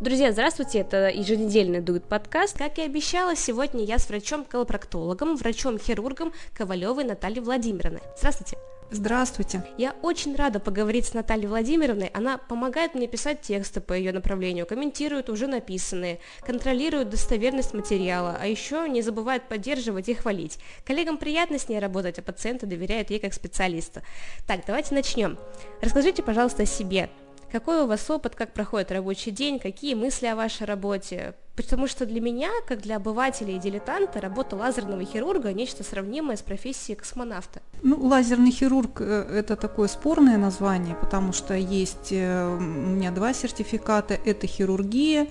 Друзья, здравствуйте, это еженедельный дует подкаст. Как и обещала, сегодня я с врачом-колопроктологом, врачом-хирургом Ковалевой Натальей Владимировной. Здравствуйте. Здравствуйте. Я очень рада поговорить с Натальей Владимировной. Она помогает мне писать тексты по ее направлению, комментирует уже написанные, контролирует достоверность материала, а еще не забывает поддерживать и хвалить. Коллегам приятно с ней работать, а пациенты доверяют ей как специалисту. Так, давайте начнем. Расскажите, пожалуйста, о себе. Какой у вас опыт, как проходит рабочий день, какие мысли о вашей работе? Потому что для меня, как для обывателя и дилетанта, работа лазерного хирурга – нечто сравнимое с профессией космонавта. Ну, лазерный хирург э, – это такое спорное название, потому что есть э, у меня два сертификата – это хирургия,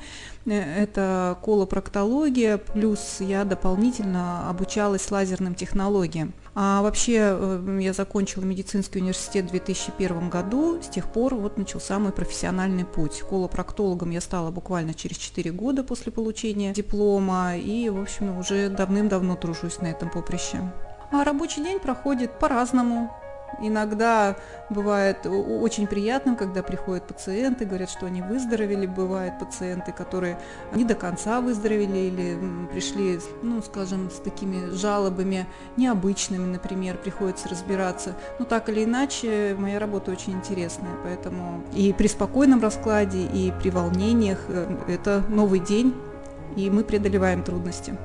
э, это колопроктология, плюс я дополнительно обучалась лазерным технологиям. А вообще я закончила медицинский университет в 2001 году, с тех пор вот начался мой профессиональный путь. Колопроктологом я стала буквально через 4 года после получения диплома и, в общем, уже давным-давно тружусь на этом поприще. А рабочий день проходит по-разному. Иногда бывает очень приятным, когда приходят пациенты, говорят, что они выздоровели. Бывают пациенты, которые не до конца выздоровели или пришли, ну, скажем, с такими жалобами необычными, например, приходится разбираться. Но так или иначе, моя работа очень интересная, поэтому и при спокойном раскладе, и при волнениях э, это новый день, и мы преодолеваем трудности.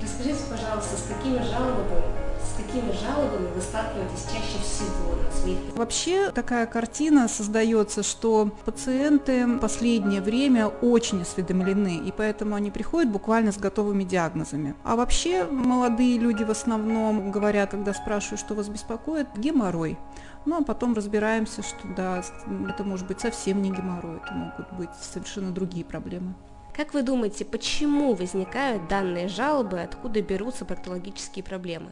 Расскажите, пожалуйста, с какими жалобами какими жалобами вы сталкиваетесь чаще всего на своих? Вообще такая картина создается, что пациенты в последнее время очень осведомлены, и поэтому они приходят буквально с готовыми диагнозами. А вообще молодые люди в основном говорят, когда спрашивают, что вас беспокоит, геморрой. Ну, а потом разбираемся, что да, это может быть совсем не геморрой, это могут быть совершенно другие проблемы. Как вы думаете, почему возникают данные жалобы, откуда берутся проктологические проблемы?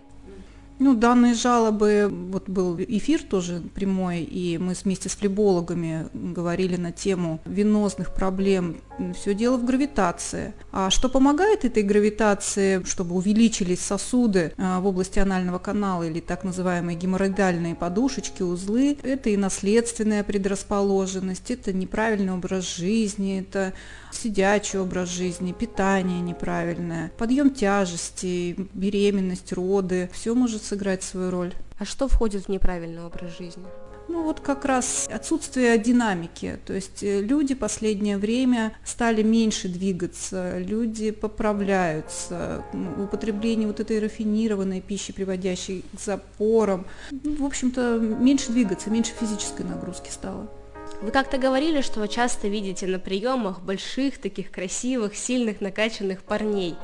Ну, данные жалобы, вот был эфир тоже прямой, и мы вместе с флебологами говорили на тему венозных проблем. Все дело в гравитации. А что помогает этой гравитации, чтобы увеличились сосуды а, в области анального канала или так называемые геморроидальные подушечки, узлы, это и наследственная предрасположенность, это неправильный образ жизни, это сидячий образ жизни, питание неправильное, подъем тяжести, беременность, роды, все может сыграть свою роль. А что входит в неправильный образ жизни? Ну вот как раз отсутствие динамики, то есть э, люди последнее время стали меньше двигаться, люди поправляются, употребление вот этой рафинированной пищи, приводящей к запорам, в общем-то меньше двигаться, меньше физической нагрузки стало. Вы как-то говорили, что вы часто видите на приемах больших, таких красивых, сильных, накачанных парней.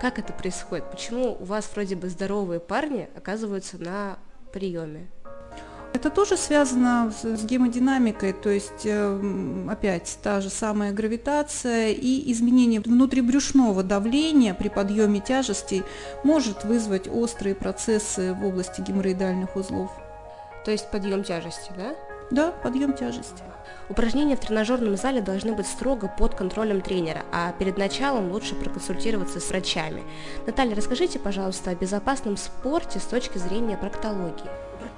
Как это происходит? Почему у вас вроде бы здоровые парни оказываются на приеме? Это тоже связано с гемодинамикой, то есть э, опять та же самая гравитация и изменение внутрибрюшного давления при подъеме тяжестей может вызвать острые процессы в области геморроидальных узлов. То есть подъем тяжести, да? Да, подъем тяжести. Упражнения в тренажерном зале должны быть строго под контролем тренера, а перед началом лучше проконсультироваться с врачами. Наталья, расскажите, пожалуйста, о безопасном спорте с точки зрения проктологии.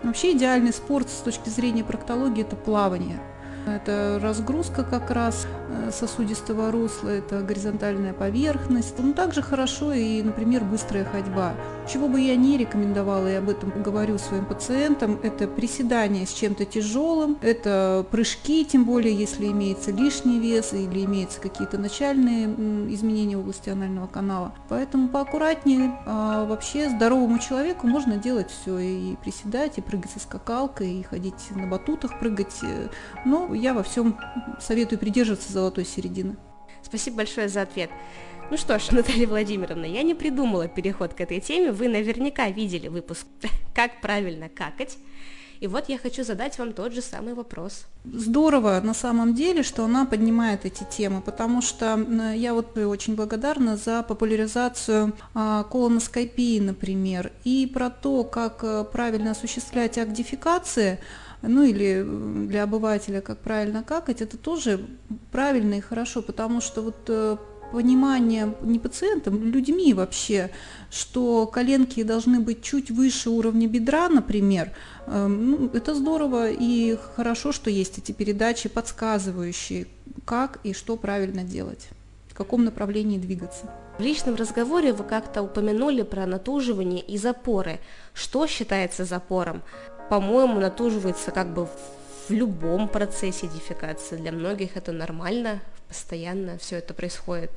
Вообще идеальный спорт с точки зрения проктологии – это плавание. Это разгрузка как раз э, сосудистого русла, это горизонтальная поверхность. Ну, также хорошо и, например, быстрая ходьба. Чего бы я не рекомендовала, и об этом говорю своим пациентам, это приседание с чем-то тяжелым, это прыжки, тем более, если имеется лишний вес или имеются какие-то начальные изменения в области анального канала. Поэтому поаккуратнее. А вообще здоровому человеку можно делать все, и приседать, и прыгать со скакалкой, и ходить на батутах прыгать. Но я во всем советую придерживаться золотой середины. Спасибо большое за ответ. Ну что ж, Наталья Владимировна, я не придумала переход к этой теме. Вы наверняка видели выпуск «Как правильно какать». И вот я хочу задать вам тот же самый вопрос. Здорово на самом деле, что она поднимает эти темы, потому что я вот очень благодарна за популяризацию а, колоноскопии, например, и про то, как э, правильно осуществлять агдификации, ну или для обывателя, как правильно какать, это тоже правильно и хорошо, потому что вот э, понимание не пациентам, людьми вообще, что коленки должны быть чуть выше уровня бедра, например, эм, ну, это здорово и хорошо, что есть эти передачи, подсказывающие, как и что правильно делать, в каком направлении двигаться. В личном разговоре вы как-то упомянули про натуживание и запоры. Что считается запором? По-моему, натуживается как бы в любом процессе дефекации. Для многих это нормально, постоянно все это происходит.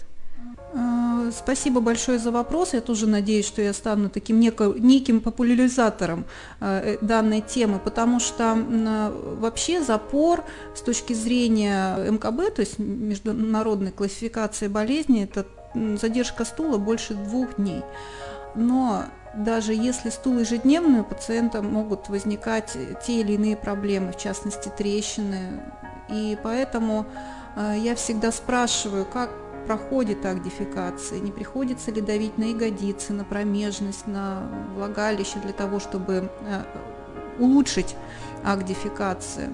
А, спасибо большое за вопрос. Я тоже надеюсь, что я стану таким неким популяризатором э, данной темы, потому что вообще запор с точки зрения МКБ, то есть международной классификации болезней, это задержка стула больше двух дней. Но даже если стул ежедневный, у пациента могут возникать те или иные проблемы, в частности трещины. И поэтому я всегда спрашиваю, как проходит акт дефекации, не приходится ли давить на ягодицы, на промежность, на влагалище для того, чтобы э, улучшить акт дефекации,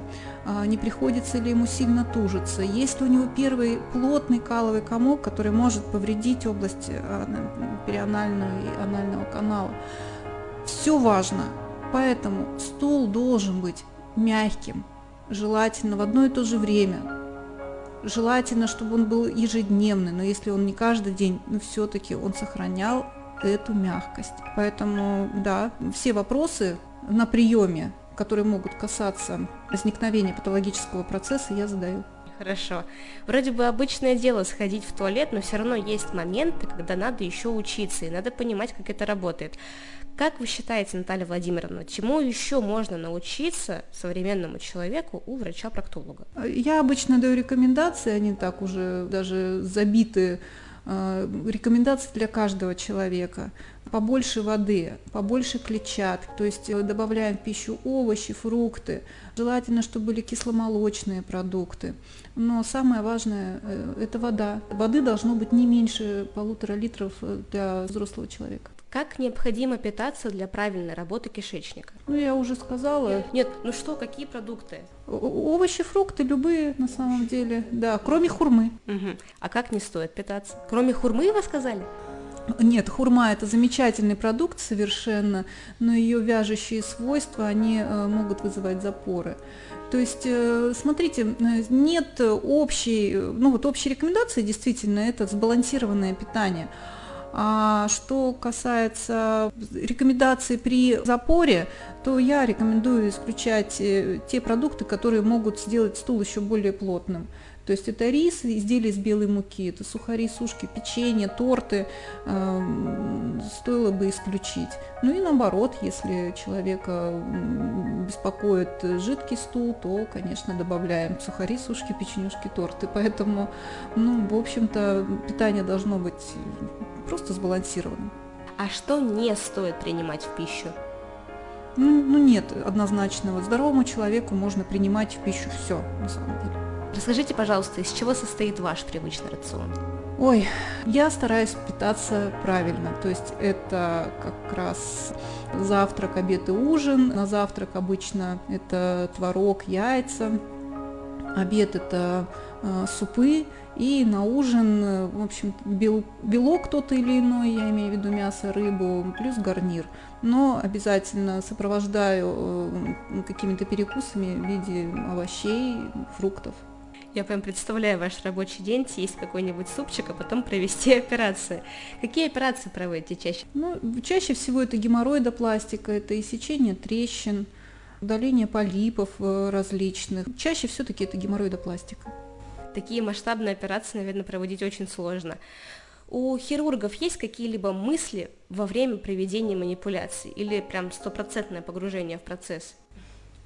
а, не приходится ли ему сильно тужиться, есть ли у него первый плотный каловый комок, который может повредить область а, перианального и анального канала. Все важно, поэтому стул должен быть мягким, желательно в одно и то же время, желательно, чтобы он был ежедневный, но если он не каждый день, но все-таки он сохранял эту мягкость. Поэтому, да, все вопросы на приеме которые могут касаться возникновения патологического процесса, я задаю. Хорошо. Вроде бы обычное дело сходить в туалет, но все равно есть моменты, когда надо еще учиться, и надо понимать, как это работает. Как вы считаете, Наталья Владимировна, чему еще можно научиться современному человеку у врача-проктолога? Я обычно даю рекомендации, они так уже даже забиты Э, рекомендации для каждого человека. Побольше воды, побольше клетчатки, то есть э, добавляем в пищу овощи, фрукты. Желательно, чтобы были кисломолочные продукты. Но самое важное э, – это вода. Воды должно быть не меньше полутора литров для взрослого человека. Как необходимо питаться для правильной работы кишечника? Ну, я уже сказала. Нет, ну что, какие продукты? Овощи, фрукты, любые на самом деле, да, кроме хурмы. Угу. А как не стоит питаться? Кроме хурмы, вы сказали? Нет, хурма это замечательный продукт совершенно, но ее вяжущие свойства, они э, могут вызывать запоры. То есть, э, смотрите, нет общей, ну вот общей рекомендации действительно это сбалансированное питание. А что касается рекомендаций при запоре, то я рекомендую исключать э, те продукты, которые могут сделать стул еще более плотным. То есть это рис, изделия из белой муки, это сухари, сушки, печенье, торты, э, стоило бы исключить. Ну и наоборот, если человека беспокоит жидкий стул, то, конечно, добавляем сухари, сушки, печенюшки, торты. Поэтому, ну, в общем-то, питание должно быть просто сбалансированным. А что не стоит принимать в пищу? Ну, ну нет однозначного. Здоровому человеку можно принимать в пищу все, на самом деле. Расскажите, пожалуйста, из чего состоит ваш привычный рацион? Ой, я стараюсь питаться правильно, то есть это как раз завтрак, обед и ужин. На завтрак обычно это творог, яйца, обед это э, супы, и на ужин, в общем, бел, белок тот или иной, я имею в виду мясо, рыбу, плюс гарнир. Но обязательно сопровождаю э, какими-то перекусами в виде овощей, фруктов. Я прям представляю ваш рабочий день, есть какой-нибудь супчик, а потом провести операции. Какие операции проводите чаще? Ну, чаще всего это геморроидопластика, это иссечение трещин, удаление полипов э, различных. Чаще все-таки это геморроидопластика. Такие масштабные операции, наверное, проводить очень сложно. У хирургов есть какие-либо мысли во время проведения манипуляций или прям стопроцентное погружение в процесс?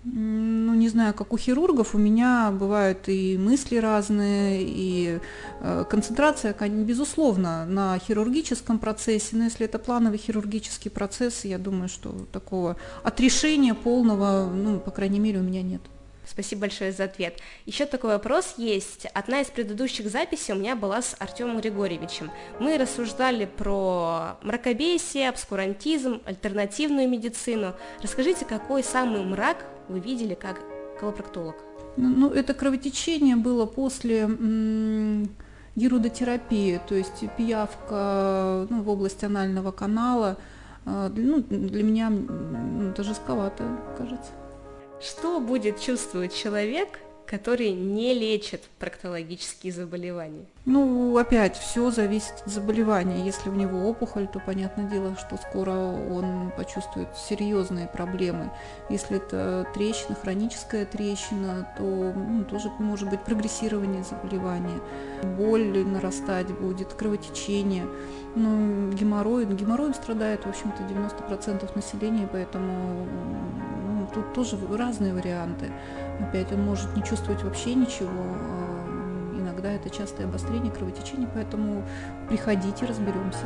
Ну, не знаю, как у хирургов, у меня бывают и мысли разные, и э, концентрация, безусловно, на хирургическом процессе, но если это плановый хирургический процесс, я думаю, что такого отрешения полного, ну, по крайней мере, у меня нет. Спасибо большое за ответ. Еще такой вопрос есть. Одна из предыдущих записей у меня была с Артемом Григорьевичем. Мы рассуждали про мракобесие, обскурантизм, альтернативную медицину. Расскажите, какой самый мрак вы видели как колопроктолог? Ну, ну это кровотечение было после гирудотерапия, то есть пиявка ну, в область анального канала, э, ну, для меня это жестковато, кажется. Что будет чувствовать человек, который не лечит проктологические заболевания? Ну, опять, все зависит от заболевания. Если у него опухоль, то понятное дело, что скоро он почувствует серьезные проблемы. Если это трещина, хроническая трещина, то ну, тоже может быть прогрессирование заболевания. Боль нарастать будет, кровотечение. Ну, геморрой, геморроем страдает, в общем-то, 90% населения, поэтому ну, тут тоже разные варианты. Опять он может не чувствовать вообще ничего. А, иногда это частое обострение кровотечения, поэтому приходите, разберемся.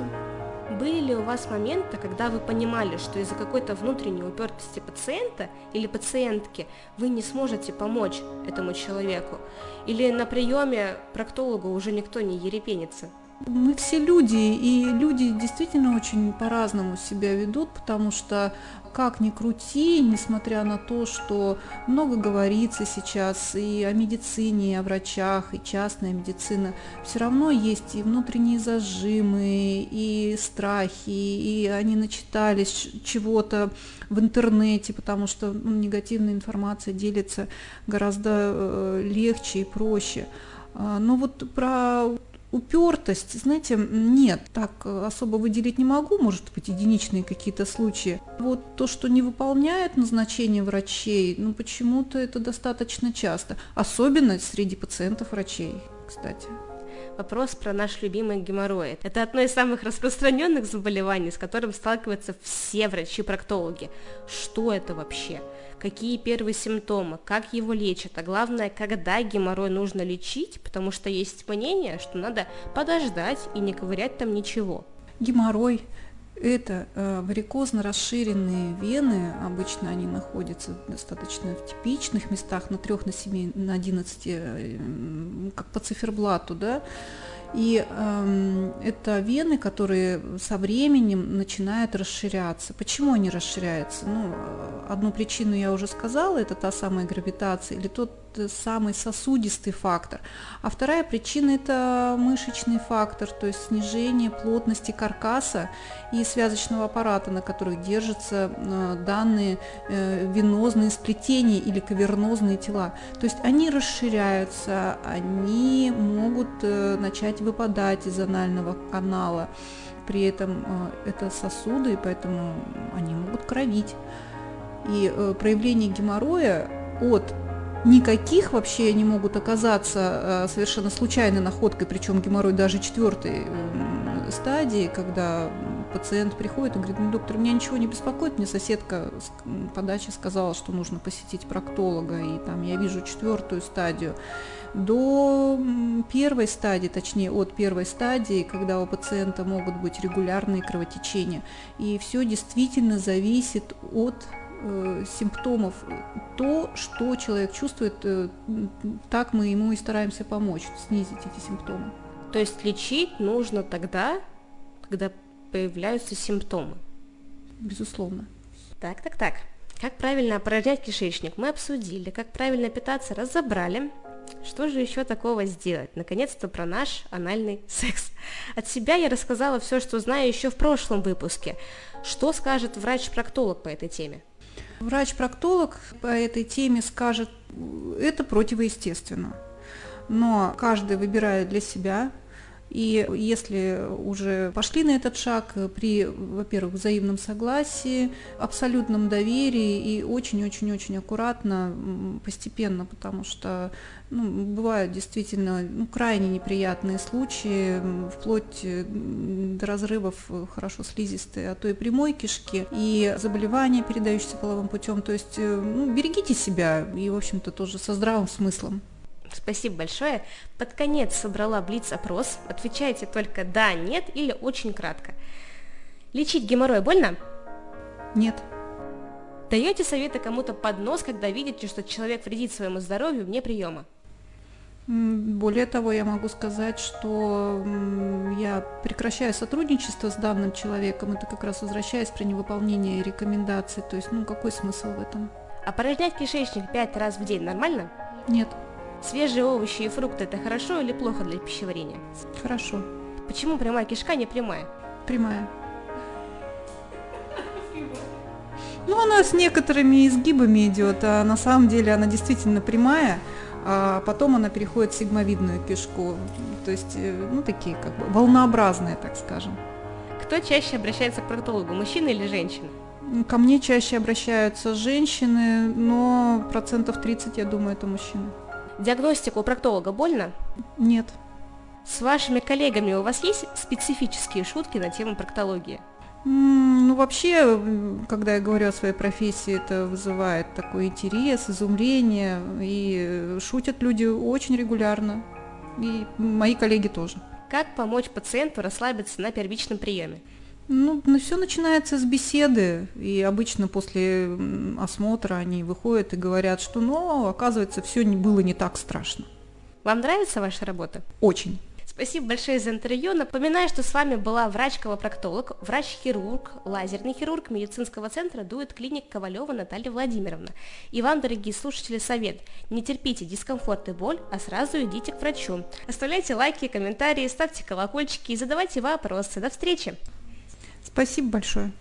Были ли у вас моменты, когда вы понимали, что из-за какой-то внутренней упертости пациента или пациентки вы не сможете помочь этому человеку? Или на приеме проктологу уже никто не ерепенится? Мы все люди, и люди действительно очень по-разному себя ведут, потому что как ни крути, несмотря на то, что много говорится сейчас и о медицине, и о врачах, и частная медицина, все равно есть и внутренние зажимы, и страхи, и они начитались чего-то в интернете, потому что ну, негативная информация делится гораздо э, легче и проще. А, но вот про упертость, знаете, нет, так э, особо выделить не могу, может быть, единичные какие-то случаи. Вот то, что не выполняет назначение врачей, ну почему-то это достаточно часто, особенно среди пациентов врачей, кстати вопрос про наш любимый геморрой. Это одно из самых распространенных заболеваний, с которым сталкиваются все врачи-проктологи. Что это вообще? Какие первые симптомы? Как его лечат? А главное, когда геморрой нужно лечить, потому что есть мнение, что надо подождать и не ковырять там ничего. Геморрой это э, варикозно расширенные вены, обычно они находятся достаточно в типичных местах, на 3, на 7, на 11, э, как по циферблату, да, и э, это вены, которые со временем начинают расширяться. Почему они расширяются? Ну, одну причину я уже сказала, это та самая гравитация или тот самый сосудистый фактор. А вторая причина – это мышечный фактор, то есть снижение плотности каркаса и связочного аппарата, на которых держатся э, данные э, венозные сплетения или кавернозные тела. То есть они расширяются, они могут э, начать выпадать из анального канала. При этом это сосуды, и поэтому они могут кровить. И проявление геморроя от никаких вообще они могут оказаться э, совершенно случайной находкой, причем геморрой даже четвертой стадии, когда пациент приходит и говорит, ну, доктор, меня ничего не беспокоит, мне соседка по даче сказала, что нужно посетить проктолога, и там я вижу четвертую стадию. До первой стадии, точнее от первой стадии, когда у пациента могут быть регулярные кровотечения. И все действительно зависит от э, симптомов, то, что человек чувствует, э, так мы ему и стараемся помочь, снизить эти симптомы. То есть лечить нужно тогда, когда появляются симптомы? Безусловно. Так, так, так. Как правильно опорожнять кишечник мы обсудили, как правильно питаться разобрали. Что же еще такого сделать? Наконец-то про наш анальный секс. От себя я рассказала все, что знаю еще в прошлом выпуске. Что скажет врач-проктолог по этой теме? Врач-проктолог по этой теме скажет, это противоестественно. Но каждый выбирает для себя и если уже пошли на этот шаг при, во-первых, взаимном согласии, абсолютном доверии и очень-очень-очень аккуратно, постепенно, потому что ну, бывают действительно ну, крайне неприятные случаи, вплоть до разрывов хорошо слизистой, а то и прямой кишки, и заболевания, передающиеся половым путем. То есть э, ну, берегите себя и, в общем-то, тоже со здравым смыслом. Спасибо большое. Под конец собрала блиц-опрос. Отвечайте только «да», «нет» или очень кратко. Лечить геморрой больно? Нет. Даете советы кому-то под нос, когда видите, что человек вредит своему здоровью вне приема? Более того, я могу сказать, что я прекращаю сотрудничество с данным человеком, это как раз возвращаясь при невыполнении рекомендаций. То есть, ну, какой смысл в этом? А порожнять кишечник пять раз в день нормально? Нет. Свежие овощи и фрукты – это хорошо или плохо для пищеварения? Хорошо. Почему прямая кишка не прямая? Прямая. Ну, она с некоторыми изгибами идет, а на самом деле она действительно прямая, а потом она переходит в сигмовидную кишку. То есть, э, ну, такие как бы волнообразные, так скажем. Кто чаще обращается к проктологу, мужчина или женщина? Ко мне чаще обращаются женщины, но процентов 30, я думаю, это мужчины. Диагностика у проктолога больно? Нет. С вашими коллегами у вас есть специфические шутки на тему проктологии? Ну, вообще, когда я говорю о своей профессии, это вызывает такой интерес, изумление, и шутят люди очень регулярно, и мои коллеги тоже. Как помочь пациенту расслабиться на первичном приеме? Ну, ну, все начинается с беседы, и обычно после осмотра они выходят и говорят, что, ну, оказывается, все не было не так страшно. Вам нравится ваша работа? Очень. Спасибо большое за интервью. Напоминаю, что с вами была врач-колопроктолог, врач-хирург, лазерный хирург медицинского центра Дует клиник Ковалева Наталья Владимировна. И вам, дорогие слушатели, совет. Не терпите дискомфорт и боль, а сразу идите к врачу. Оставляйте лайки, комментарии, ставьте колокольчики и задавайте вопросы. До встречи! спасибо большое.